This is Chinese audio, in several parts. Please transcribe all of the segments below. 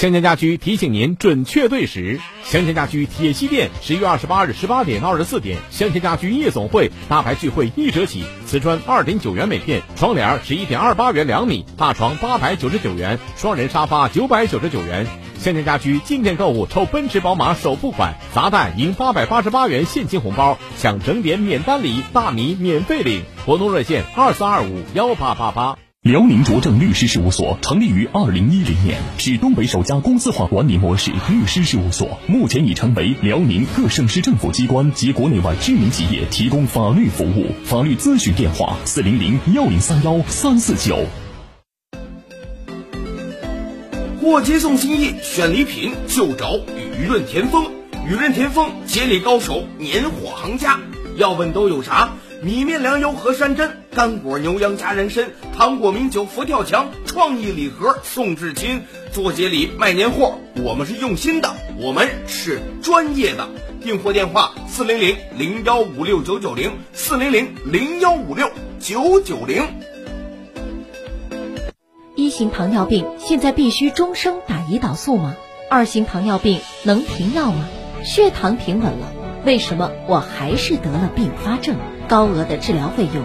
香江家居提醒您准确对时。香江家居铁西店十一月二十八日十八点到二十四点，香江家居夜总会大牌聚会一折起，瓷砖二点九元每片，窗帘十一点二八元两米，大床八百九十九元，双人沙发九百九十九元。香江家居进店购物抽奔驰宝马首付款，砸蛋赢八百八十八元现金红包，抢整点免单礼，大米免费领。活动热线二四二五幺八八八。辽宁卓正律师事务所成立于二零一零年，是东北首家公司化管理模式律师事务所，目前已成为辽宁各省市政府机关及国内外知名企业提供法律服务。法律咨询电话：四零零幺零三幺三四九。过节送心意，选礼品就找雨润田丰。雨润田丰，节礼高手，年货行家。要问都有啥？米面粮油和山珍，干果牛羊加人参，糖果名酒佛跳墙，创意礼盒送至亲。做节礼卖年货，我们是用心的，我们是专业的。订货电话：四零零零幺五六九九零，四零零零幺五六九九零。一型糖尿病现在必须终生打胰岛素吗？二型糖尿病能停药吗？血糖平稳了，为什么我还是得了并发症？高额的治疗费用，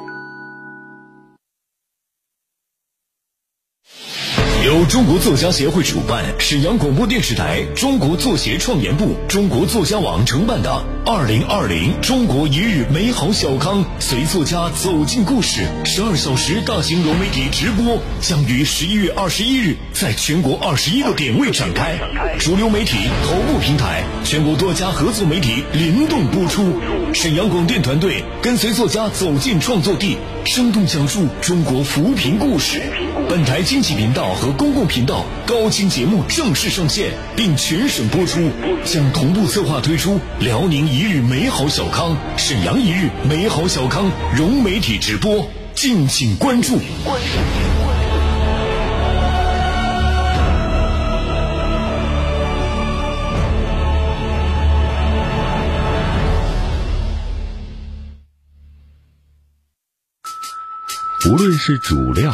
由中国作家协会主办，沈阳广播电视台、中国作协创研部、中国作家网承办的“二零二零中国一日美好小康随作家走进故事”十二小时大型融媒体直播，将于十一月二十一日在全国二十一个点位展开。主流媒体头部平台，全国多家合作媒体联动播出。沈阳广电团队跟随作家走进创作地，生动讲述中国扶贫故事。本台经济频道和公共频道高清节目正式上线，并全省播出，将同步策划推出辽宁一日美好小康、沈阳一日美好小康融媒体直播，敬请关注。无论是主料。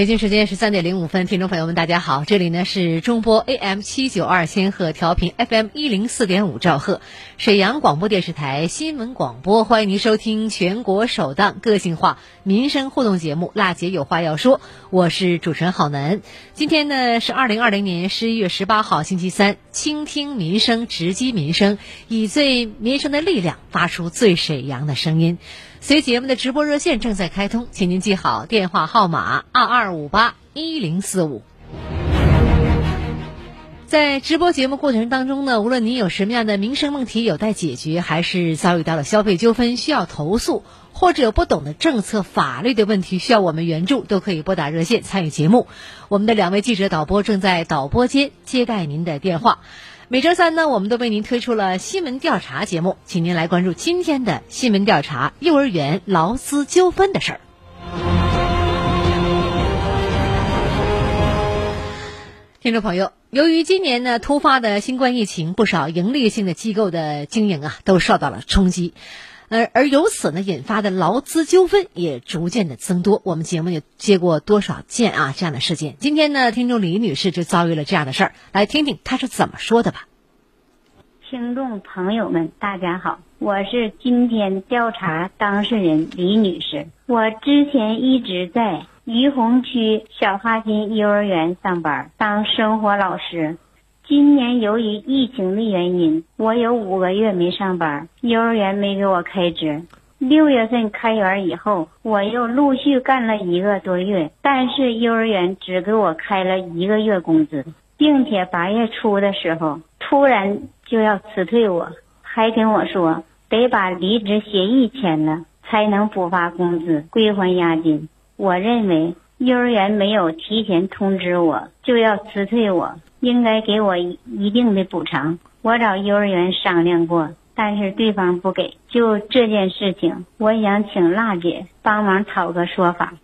北京时间十三点零五分，听众朋友们，大家好，这里呢是中波 AM 七九二千赫调频 FM 一零四点五兆赫，沈阳广播电视台新闻广播，欢迎您收听全国首档个性化民生互动节目《辣姐有话要说》，我是主持人郝楠。今天呢是二零二零年十一月十八号星期三，倾听民生，直击民生，以最民生的力量发出最沈阳的声音。随节目的直播热线正在开通，请您记好电话号码二二五八一零四五。在直播节目过程当中呢，无论您有什么样的民生问题有待解决，还是遭遇到了消费纠纷需要投诉，或者有不懂的政策法律的问题需要我们援助，都可以拨打热线参与节目。我们的两位记者导播正在导播间接待您的电话。每周三呢，我们都为您推出了新闻调查节目，请您来关注今天的新闻调查：幼儿园劳资纠纷的事儿。听众朋友，由于今年呢突发的新冠疫情，不少盈利性的机构的经营啊都受到了冲击，而而由此呢引发的劳资纠纷也逐渐的增多。我们节目也接过多少件啊这样的事件？今天呢，听众李女士就遭遇了这样的事儿，来听听她是怎么说的吧。听众朋友们，大家好，我是今天调查当事人李女士。我之前一直在于洪区小哈金幼儿园上班，当生活老师。今年由于疫情的原因，我有五个月没上班，幼儿园没给我开支。六月份开园以后，我又陆续干了一个多月，但是幼儿园只给我开了一个月工资，并且八月初的时候突然。就要辞退我，还跟我说得把离职协议签了才能补发工资归还押金。我认为幼儿园没有提前通知我就要辞退我，应该给我一定的补偿。我找幼儿园商量过，但是对方不给。就这件事情，我想请辣姐帮忙讨个说法。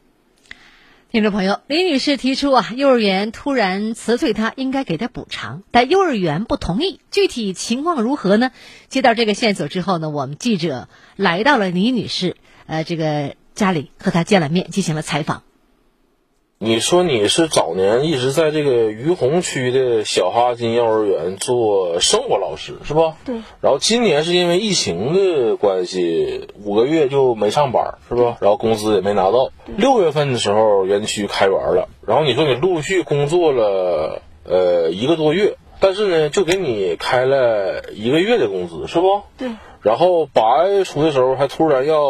听众朋友，李女士提出啊，幼儿园突然辞退她，应该给她补偿，但幼儿园不同意。具体情况如何呢？接到这个线索之后呢，我们记者来到了李女士呃这个家里，和她见了面，进行了采访。你说你是早年一直在这个于洪区的小哈金幼儿园做生活老师是吧？对。然后今年是因为疫情的关系，五个月就没上班是吧？然后工资也没拿到。六月份的时候园区开园了，然后你说你陆续工作了呃一个多月，但是呢就给你开了一个月的工资是不？对。然后八月初的时候还突然要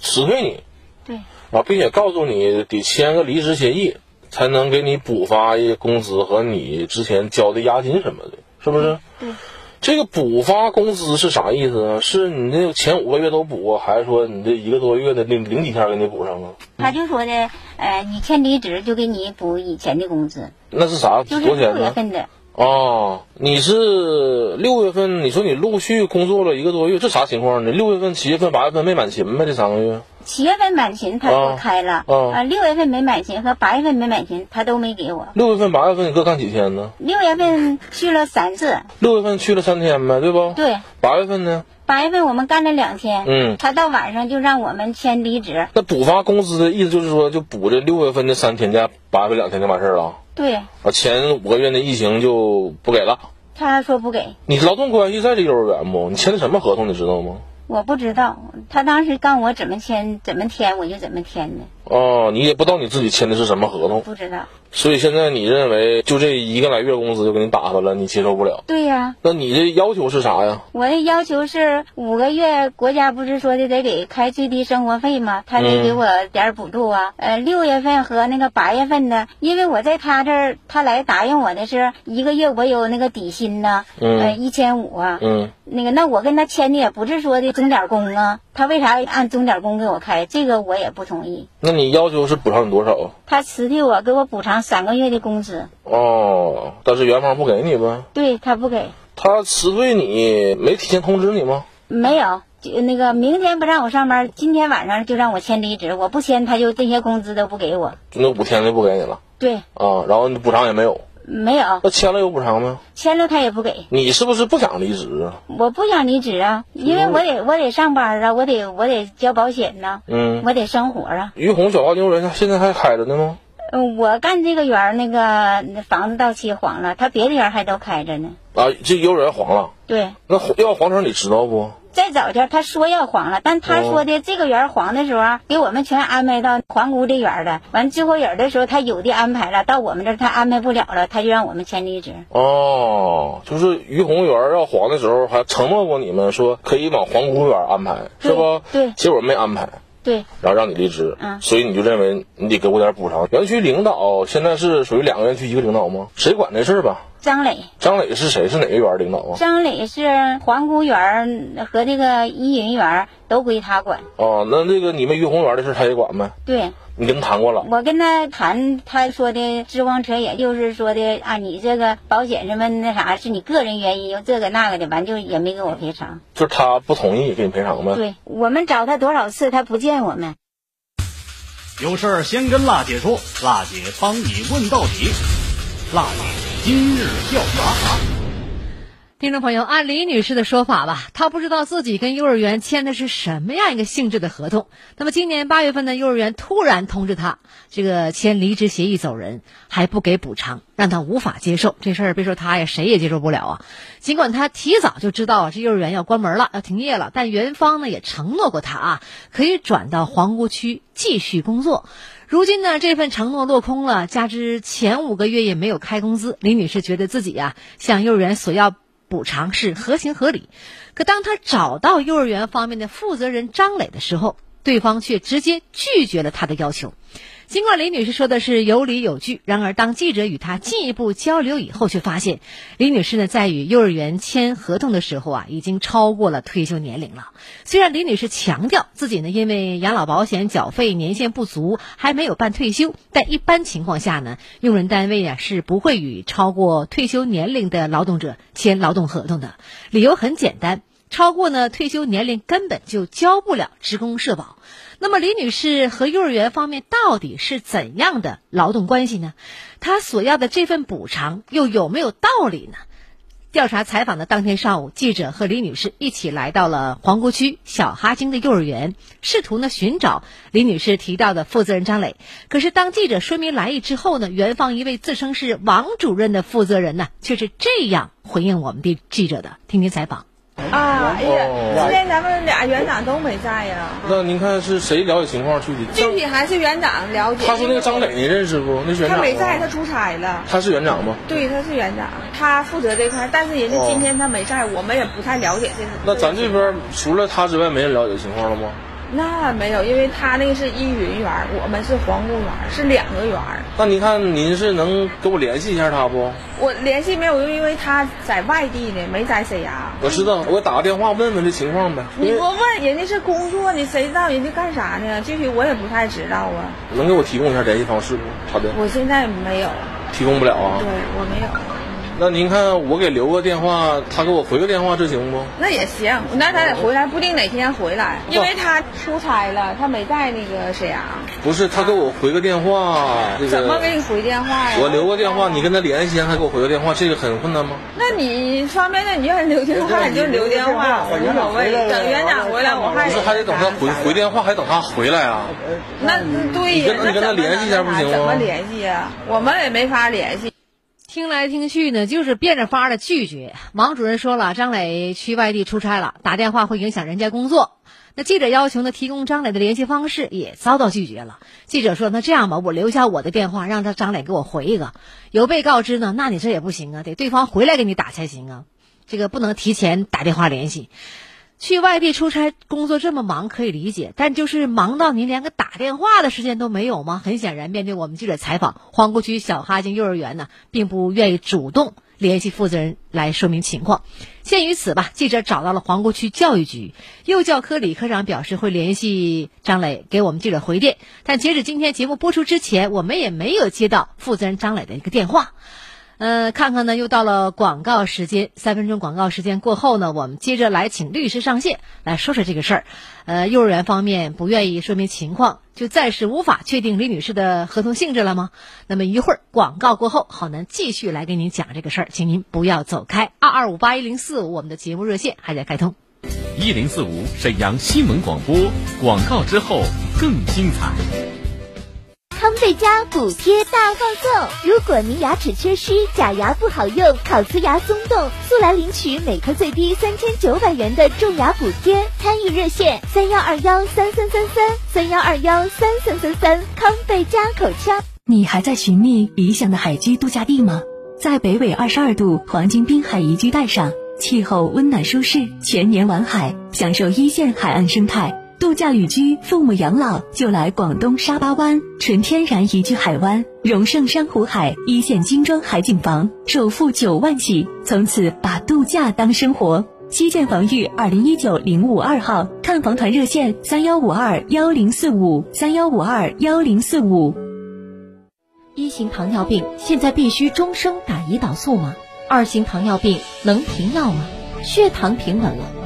辞退你。对。啊，并且告诉你得签个离职协议，才能给你补发一工资和你之前交的押金什么的，是不是？对。这个补发工资是啥意思啊？是你那前五个月都补，还是说你这一个多月的零零几天给你补上啊？他就说的，呃，你签离职就给你补以前的工资。那是啥？就是六月份的。哦，你是六月份？你说你陆续工作了一个多月，这啥情况呢？六月份、七月份、八月份没满勤呗？这三个月？七月份满勤他给我开了，啊，六月份没满勤和八月份没满勤他都没给我。六月份、八月份你各干几天呢？六月份去了三次。六月份去了三天呗，对不？对。八月份呢？八月份我们干了两天。嗯。他到晚上就让我们签离职。那补发工资的意思就是说，就补这六月份的三天加八月份两天就完事儿了。对。啊，前五个月的疫情就不给了。他说不给。你劳动关系在这幼儿园不？你签的什么合同？你知道吗？我不知道，他当时告我怎么签怎么填，我就怎么填的。哦，你也不知道你自己签的是什么合同？不知道。所以现在你认为就这一个来月工资就给你打发了，你接受不了？对呀。那你的要求是啥呀？我的要求是五个月，国家不是说的得给开最低生活费吗？他得给我点补助啊。呃，六月份和那个八月份的，因为我在他这儿，他来答应我的是一个月我有那个底薪呢，呃，一千五啊。嗯。那个，那我跟他签的也不是说的钟点工啊，他为啥按钟点工给我开？这个我也不同意。那你要求是补偿你多少？他辞退我，给我补偿三个月的工资。哦，但是元方不给你呗？对他不给。他辞退你没提前通知你吗？没有，就那个明天不让我上班，今天晚上就让我签离职。我不签，他就这些工资都不给我。就那五天就不给你了？对。啊，然后你补偿也没有。没有，那签了有补偿吗？签了他也不给。你是不是不想离职啊？我不想离职啊，因为我得我得上班啊，我得我得交保险呢。嗯，我得生活啊。于洪小花幼儿园现在还开着呢吗？嗯，我干这个园儿那个房子到期黄了，他别的园还都开着呢。啊，这幼儿园黄了，对，那黄要黄成你知道不？再早前他说要黄了，但他说的这个园儿黄的时候啊，给我们全安排到皇姑这园儿了。完最后人的时候，他有的安排了，到我们这儿他安排不了了，他就让我们签离职。哦，就是于洪园要黄的时候，还承诺过你们说可以往皇姑园安排，是不？对，结果没安排。对，然后让你离职，嗯，所以你就认为你得给我点补偿。园区领导现在是属于两个园区一个领导吗？谁管这事儿吧？张磊，张磊是谁？是哪个园领导啊？张磊是皇姑园和这个依云园都归他管。哦，那这个你们于洪园的事他也管呗？对。你跟他谈过了？我跟他谈，他说的支光车，也就是说的啊，你这个保险什么那啥，是你个人原因，又这个那个的，完就也没给我赔偿。就是他不同意给你赔偿呗？对，我们找他多少次，他不见我们。有事儿先跟辣姐说，辣姐帮你问到底。辣姐今日调查。听众朋友，按李女士的说法吧，她不知道自己跟幼儿园签的是什么样一个性质的合同。那么今年八月份呢，幼儿园突然通知她，这个签离职协议走人，还不给补偿，让她无法接受。这事儿别说她呀，谁也接受不了啊。尽管她提早就知道，这幼儿园要关门了，要停业了，但园方呢也承诺过她啊，可以转到皇姑区继续工作。如今呢，这份承诺落空了，加之前五个月也没有开工资，李女士觉得自己呀向幼儿园索要。补偿是合情合理，可当她找到幼儿园方面的负责人张磊的时候，对方却直接拒绝了他的要求。尽管李女士说的是有理有据，然而当记者与她进一步交流以后，却发现李女士呢在与幼儿园签合同的时候啊，已经超过了退休年龄了。虽然李女士强调自己呢因为养老保险缴费年限不足，还没有办退休，但一般情况下呢，用人单位啊是不会与超过退休年龄的劳动者签劳动合同的。理由很简单，超过呢退休年龄根本就交不了职工社保。那么李女士和幼儿园方面到底是怎样的劳动关系呢？她所要的这份补偿又有没有道理呢？调查采访的当天上午，记者和李女士一起来到了皇姑区小哈京的幼儿园，试图呢寻找李女士提到的负责人张磊。可是当记者说明来意之后呢，园方一位自称是王主任的负责人呢，却是这样回应我们的记者的。听听采访。啊，哎呀，今天咱们俩园长都没在呀。那您看是谁了解情况具体？具体还是园长了解。他说那个张磊，您认识不？那是园长。他没在，他出差了。他是园长吗？对，他是园长，他负责这块，但是人家今天他没在，我们也不太了解这个。那咱这边除了他之外，没人了解情况了吗？那没有，因为他那个是依云园，我们是皇宫园，是两个园。那您看，您是能给我联系一下他不？我联系没有用，因为他在外地呢，没在沈阳。我知道，我打个电话问问这情况呗。你不问人家是工作呢，谁知道人家干啥呢？具体我也不太知道啊。能给我提供一下联系方式不？好的。我现在没有。提供不了啊。对，我没有。那您看，我给留个电话，他给我回个电话，这行不？那也行，那他得回来，不定哪天回来，因为他出差了，他没在那个沈阳。不是，他给我回个电话，怎么给你回电话呀？我留个电话，你跟他联系，他给我回个电话，这个很困难吗？那你方便的，你愿意留电话你就留电话，无所谓。等园长回来，我还不是还得等他回回电话，还等他回来啊？那对呀，你跟他联系一下不行吗？怎么联系呀？我们也没法联系。听来听去呢，就是变着法的拒绝。王主任说了，张磊去外地出差了，打电话会影响人家工作。那记者要求呢，提供张磊的联系方式，也遭到拒绝了。记者说：“那这样吧，我留下我的电话，让他张磊给我回一个。有被告知呢，那你这也不行啊，得对方回来给你打才行啊。这个不能提前打电话联系。去外地出差工作这么忙可以理解，但就是忙到您连个打电话的时间都没有吗？很显然，面对我们记者采访，皇姑区小哈京幼儿园呢，并不愿意主动联系负责人来说明情况。鉴于此吧，记者找到了皇姑区教育局幼教科李科长，表示会联系张磊给我们记者回电。但截止今天节目播出之前，我们也没有接到负责人张磊的一个电话。呃，看看呢，又到了广告时间。三分钟广告时间过后呢，我们接着来请律师上线来说说这个事儿。呃，幼儿园方面不愿意说明情况，就暂时无法确定李女士的合同性质了吗？那么一会儿广告过后，郝楠继续来给您讲这个事儿，请您不要走开。二二五八一零四五，我们的节目热线还在开通。一零四五沈阳新闻广播，广告之后更精彩。康贝。佳补贴大放送！如果您牙齿缺失、假牙不好用、烤瓷牙松动，速来领取每颗最低三千九百元的种牙补贴。参与热线：三幺二幺三三三三三幺二幺三三三三。康贝佳口腔。你还在寻觅理想的海居度假地吗？在北纬二十二度黄金滨海宜居带上，气候温暖舒适，全年玩海，享受一线海岸生态。度假旅居、父母养老就来广东沙巴湾，纯天然宜居海湾，荣盛珊瑚海，一线精装海景房，首付九万起，从此把度假当生活。西建房域二零一九零五二号，看房团热线三幺五二幺零四五三幺五二幺零四五。一型糖尿病现在必须终生打胰岛素吗？二型糖尿病能停药吗？血糖平稳了。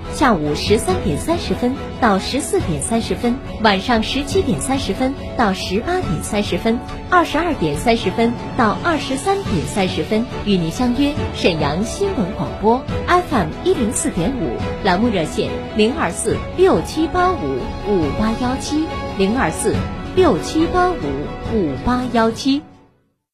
下午十三点三十分到十四点三十分，晚上十七点三十分到十八点三十分，二十二点三十分到二十三点三十分，与您相约沈阳新闻广播 FM 一零四点五，栏目热线零二四六七八五五八幺七零二四六七八五五八幺七。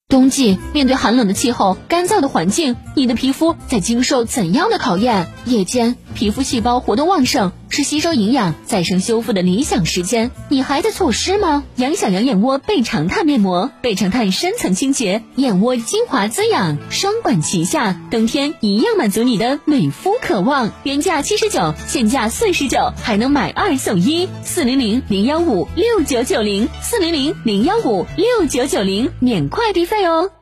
冬季面对寒冷的气候、干燥的环境，你的皮肤在经受怎样的考验？夜间皮肤细胞活动旺盛，是吸收营养、再生修复的理想时间。你还在错失吗？杨小羊眼窝倍长炭面膜，倍长炭深层清洁，眼窝精华滋养，双管齐下，冬天一样满足你的美肤渴望。原价七十九，现价四十九，还能买二送一。四零零零幺五六九九零，四零零零幺五六九九零，免快递费哦。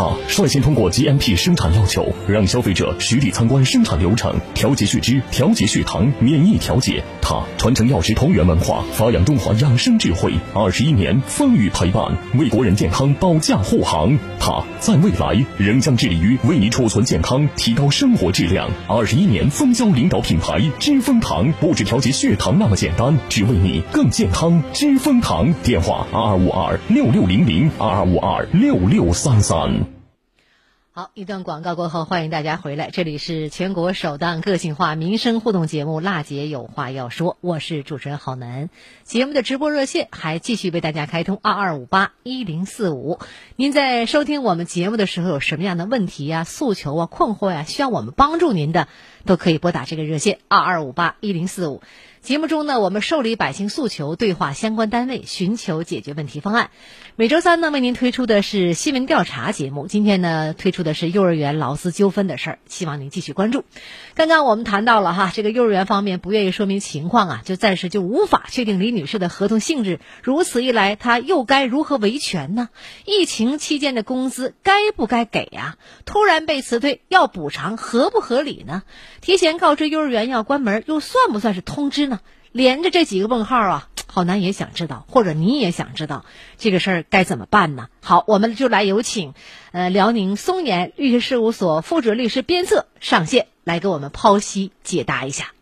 它率先通过 GMP 生产要求，让消费者实地参观生产流程，调节血脂、调节血糖、免疫调节。它传承药食同源文化，发扬中华养生智慧，二十一年风雨陪伴，为国人健康保驾护航。它在未来仍将致力于为你储存健康，提高生活质量。二十一年蜂胶领导品牌知蜂堂，不止调节血糖那么简单，只为你更健康。知蜂堂，电话二二五二六六零零二二五二六六三三。好，一段广告过后，欢迎大家回来。这里是全国首档个性化民生互动节目《辣姐有话要说》，我是主持人郝楠。节目的直播热线还继续为大家开通二二五八一零四五。您在收听我们节目的时候，有什么样的问题呀、诉求啊、困惑呀，需要我们帮助您的，都可以拨打这个热线二二五八一零四五。节目中呢，我们受理百姓诉求，对话相关单位，寻求解决问题方案。每周三呢，为您推出的是新闻调查节目。今天呢，推出的是幼儿园劳资纠纷的事儿，希望您继续关注。刚刚我们谈到了哈，这个幼儿园方面不愿意说明情况啊，就暂时就无法确定李女士的合同性质。如此一来，她又该如何维权呢？疫情期间的工资该不该给呀？突然被辞退要补偿，合不合理呢？提前告知幼儿园要关门，又算不算是通知呢？连着这几个问号啊，郝楠也想知道，或者你也想知道这个事儿该怎么办呢？好，我们就来有请，呃，辽宁松岩律师事务所副主任律师边策上线来给我们剖析解答一下。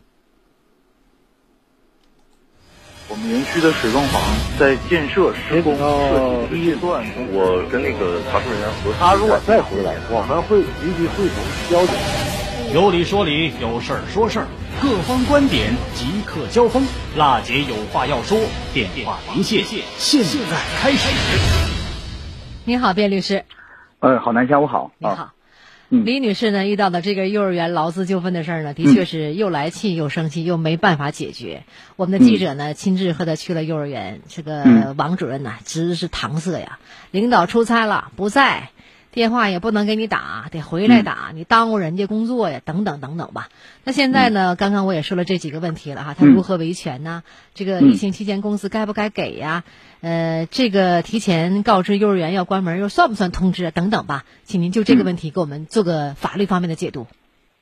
我们园区的水泵房在建设施工设计阶段，我跟那个查处人员核他如果再回来，我们会立即会同交警。有理说理，有事儿说事儿，各方观点即刻交锋。辣姐有话要说，电话连线，现在开始。你好，卞律师。呃，好，南下午好。你好。李女士呢，遇到的这个幼儿园劳资纠纷的事儿呢，的确是又来气又生气，又没办法解决。我们的记者呢，亲自和她去了幼儿园，这个王主任呢，直是搪塞呀。领导出差了，不在。电话也不能给你打，得回来打，你耽误人家工作呀，等等等等吧。那现在呢？刚刚我也说了这几个问题了哈，他如何维权呢？这个疫情期间工资该不该给呀？呃，这个提前告知幼儿园要关门又算不算通知啊？等等吧，请您就这个问题给我们做个法律方面的解读。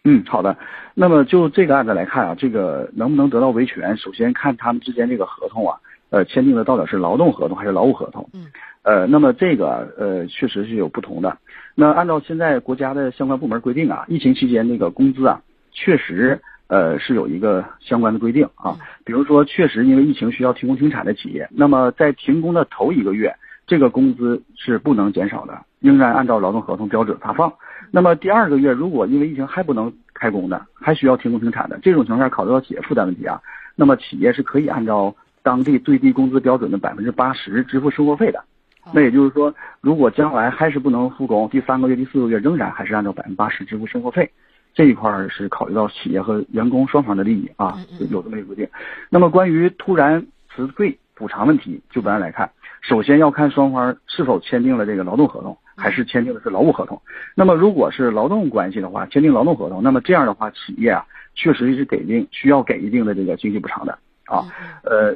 嗯，好的。那么就这个案子来看啊，这个能不能得到维权，首先看他们之间这个合同啊，呃，签订的到底是劳动合同还是劳务合同？嗯。呃，那么这个呃，确实是有不同的。那按照现在国家的相关部门规定啊，疫情期间那个工资啊，确实呃是有一个相关的规定啊。比如说，确实因为疫情需要停工停产的企业，那么在停工的头一个月，这个工资是不能减少的，仍然按照劳动合同标准发放。那么第二个月，如果因为疫情还不能开工的，还需要停工停产的这种情况下，考虑到企业负担问题啊，那么企业是可以按照当地最低工资标准的百分之八十支付生活费的。那也就是说，如果将来还是不能复工，第三个月、第四个月仍然还是按照百分之八十支付生活费，这一块是考虑到企业和员工双方的利益啊，有这么一个规定。那么关于突然辞退补偿问题，就本案来看，首先要看双方是否签订了这个劳动合同，还是签订的是劳务合同。那么如果是劳动关系的话，签订劳动合同，那么这样的话，企业啊确实是给定需要给一定的这个经济补偿的。啊，呃，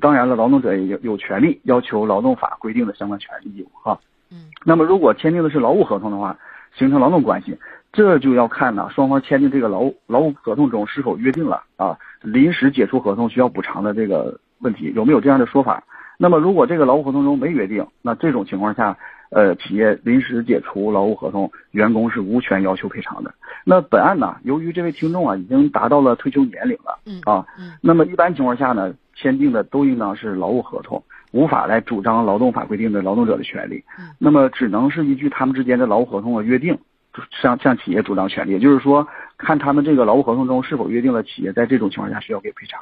当然了，劳动者也有有权利要求劳动法规定的相关权利义务哈。嗯，那么如果签订的是劳务合同的话，形成劳动关系，这就要看呢双方签订这个劳劳务合同中是否约定了啊临时解除合同需要补偿的这个问题有没有这样的说法。那么如果这个劳务合同中没约定，那这种情况下。呃，企业临时解除劳务合同，员工是无权要求赔偿的。那本案呢，由于这位听众啊已经达到了退休年龄了，嗯啊，那么一般情况下呢，签订的都应当是劳务合同，无法来主张劳动法规定的劳动者的权利。那么只能是依据他们之间的劳务合同的约定，向向企业主张权利。也就是说，看他们这个劳务合同中是否约定了企业在这种情况下需要给赔偿。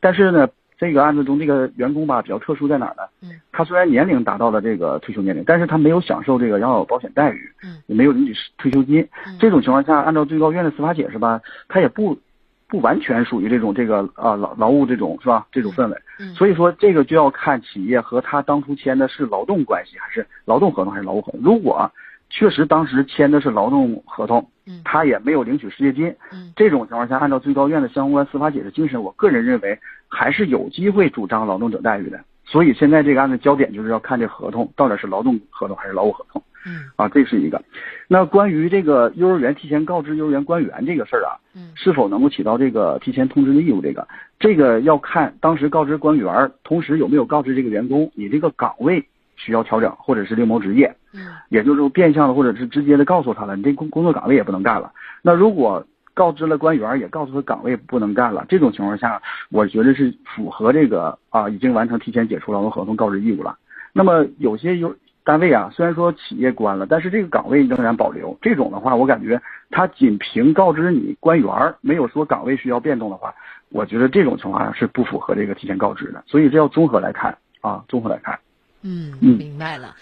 但是呢。这个案子中，这个员工吧比较特殊在哪儿呢？嗯，他虽然年龄达到了这个退休年龄，但是他没有享受这个养老保险待遇，嗯，也没有领取退休金。这种情况下，按照最高院的司法解释吧，他也不不完全属于这种这个啊劳劳务这种是吧？这种氛围。嗯，所以说这个就要看企业和他当初签的是劳动关系还是劳动合同还是劳务合同。如果确实当时签的是劳动合同，嗯，他也没有领取失业金，嗯，这种情况下，按照最高院的相关司法解释精神，我个人认为还是有机会主张劳动者待遇的。所以现在这个案子焦点就是要看这合同到底是劳动合同还是劳务合同，嗯，啊，这是一个。那关于这个幼儿园提前告知幼儿园官员这个事儿啊，嗯，是否能够起到这个提前通知的义务？这个，这个要看当时告知官员，同时有没有告知这个员工，你这个岗位。需要调整，或者是另谋职业，嗯，也就是说变相的或者是直接的告诉他了，你这工工作岗位也不能干了。那如果告知了官员，也告诉他岗位不能干了，这种情况下，我觉得是符合这个啊，已经完成提前解除劳动合同告知义务了。那么有些有单位啊，虽然说企业关了，但是这个岗位仍然保留。这种的话，我感觉他仅凭告知你官员，没有说岗位需要变动的话，我觉得这种情况下是不符合这个提前告知的。所以这要综合来看啊，综合来看。嗯，明白了。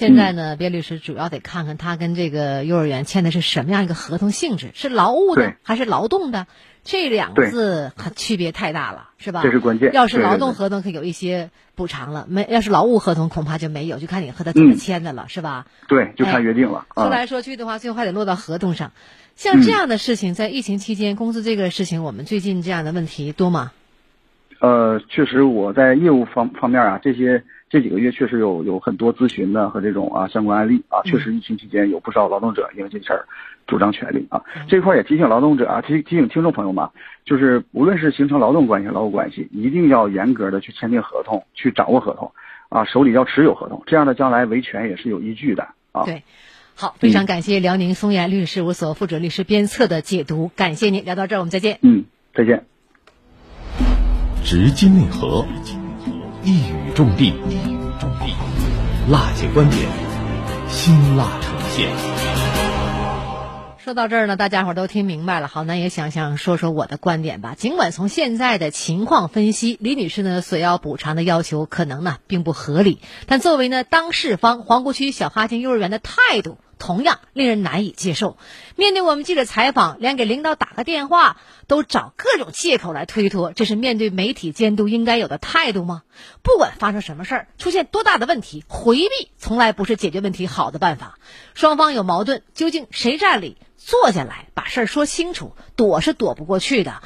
现在呢，边律师主要得看看他跟这个幼儿园签的是什么样一个合同性质，是劳务的还是劳动的？这两个字区别太大了，是吧？这是关键。要是劳动合同，可有一些补偿了；没，要是劳务合同，恐怕就没有，就看你和他怎么签的了，是吧？对，就看约定了。说来说去的话，最后还得落到合同上。像这样的事情，在疫情期间，工资这个事情，我们最近这样的问题多吗？呃，确实，我在业务方方面啊，这些。这几个月确实有有很多咨询的和这种啊相关案例啊，确实疫情期间有不少劳动者因为这事儿主张权利啊。这块也提醒劳动者啊，提提醒听众朋友们，就是无论是形成劳动关系、劳务关系，一定要严格的去签订合同，去掌握合同啊，手里要持有合同，这样的将来维权也是有依据的啊。对，好，非常感谢辽宁松岩律师事务所副准律师鞭策的解读，感谢您。聊到这儿，我们再见。嗯，再见。直击内核。一语中的，一语中的辣姐观点，辛辣呈现。说到这儿呢，大家伙都听明白了。好，那也想想说说我的观点吧。尽管从现在的情况分析，李女士呢所要补偿的要求可能呢并不合理，但作为呢当事方，皇姑区小哈金幼儿园的态度。同样令人难以接受。面对我们记者采访，连给领导打个电话都找各种借口来推脱，这是面对媒体监督应该有的态度吗？不管发生什么事儿，出现多大的问题，回避从来不是解决问题好的办法。双方有矛盾，究竟谁占理？坐下来把事儿说清楚，躲是躲不过去的。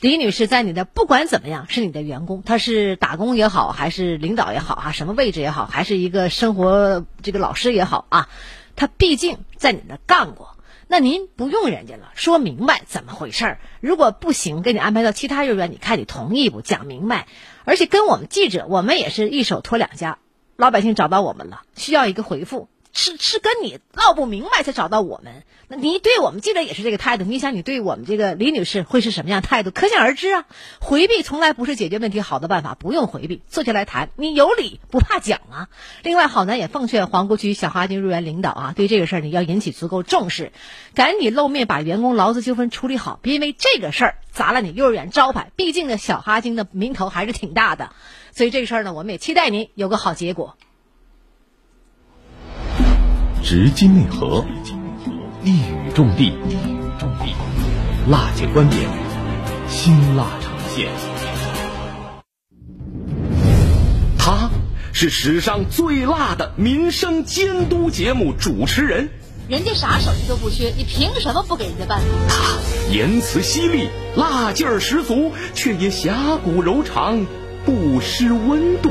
李女士在你的不管怎么样是你的员工，她是打工也好，还是领导也好啊，什么位置也好，还是一个生活这个老师也好啊，他毕竟在你那干过。那您不用人家了，说明白怎么回事儿。如果不行，给你安排到其他幼儿园，你看你同意不？讲明白。而且跟我们记者，我们也是一手托两家，老百姓找到我们了，需要一个回复。是是跟你闹不明白才找到我们，那你对我们记者也是这个态度，你想你对我们这个李女士会是什么样态度？可想而知啊！回避从来不是解决问题好的办法，不用回避，坐下来谈，你有理不怕讲啊！另外，好男也奉劝皇姑区小哈金幼儿园领导啊，对这个事儿你要引起足够重视，赶紧露面把员工劳资纠纷处理好，别因为这个事儿砸了你幼儿园招牌。毕竟呢，小哈金的名头还是挺大的，所以这个事儿呢，我们也期待您有个好结果。直击内核，一语中的，辣姐观点，辛辣呈现。他是史上最辣的民生监督节目主持人，人家啥手艺都不缺，你凭什么不给人家办？他言辞犀利，辣劲儿十足，却也侠骨柔肠，不失温度。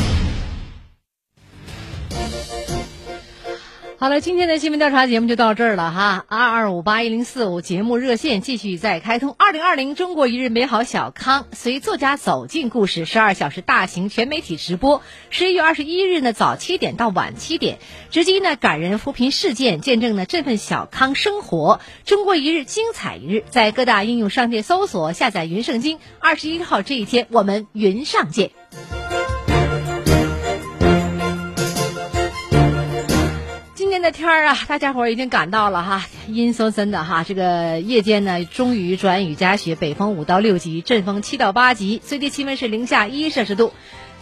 好了，今天的新闻调查节目就到这儿了哈。二二五八一零四五节目热线继续在开通。二零二零中国一日美好小康随作家走进故事，十二小时大型全媒体直播。十一月二十一日呢，早七点到晚七点，直击呢感人扶贫事件，见证呢振奋小康生活。中国一日精彩一日，在各大应用商店搜索下载云圣经。二十一号这一天，我们云上见。天儿啊，大家伙儿已经感到了哈，阴森森的哈。这个夜间呢，终于转雨夹雪，北风五到六级，阵风七到八级，最低气温是零下一摄氏度。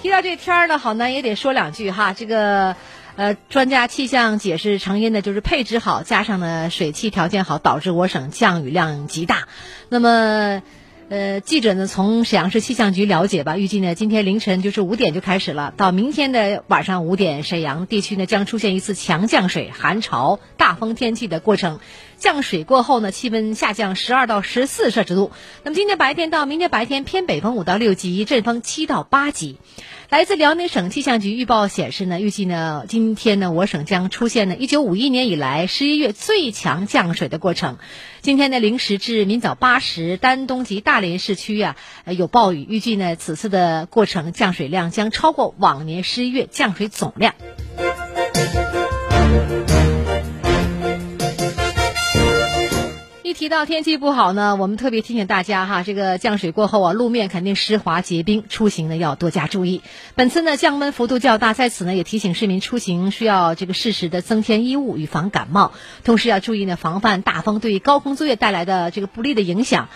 提到这天儿呢，好男也得说两句哈。这个呃，专家气象解释成因呢，就是配置好，加上呢水汽条件好，导致我省降雨量极大。那么。呃，记者呢从沈阳市气象局了解吧，预计呢今天凌晨就是五点就开始了，到明天的晚上五点，沈阳地区呢将出现一次强降水、寒潮、大风天气的过程。降水过后呢，气温下降十二到十四摄氏度。那么今天白天到明天白天偏北风五到六级，阵风七到八级。来自辽宁省气象局预报显示呢，预计呢今天呢我省将出现呢一九五一年以来十一月最强降水的过程。今天呢零时至明早八时，丹东及大连市区啊有暴雨，预计呢此次的过程降水量将超过往年十一月降水总量。提到天气不好呢，我们特别提醒大家哈，这个降水过后啊，路面肯定湿滑结冰，出行呢要多加注意。本次呢降温幅度较大，在此呢也提醒市民出行需要这个适时的增添衣物，以防感冒。同时要注意呢，防范大风对高空作业带来的这个不利的影响。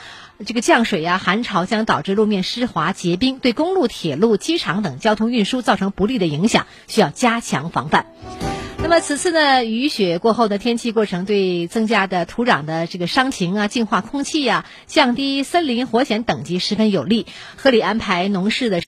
这个降水呀、寒潮将导致路面湿滑结冰，对公路、铁路、机场等交通运输造成不利的影响，需要加强防范。那么此次呢，雨雪过后的天气过程，对增加的土壤的这个伤情啊、净化空气呀、降低森林火险等级十分有利，合理安排农事的。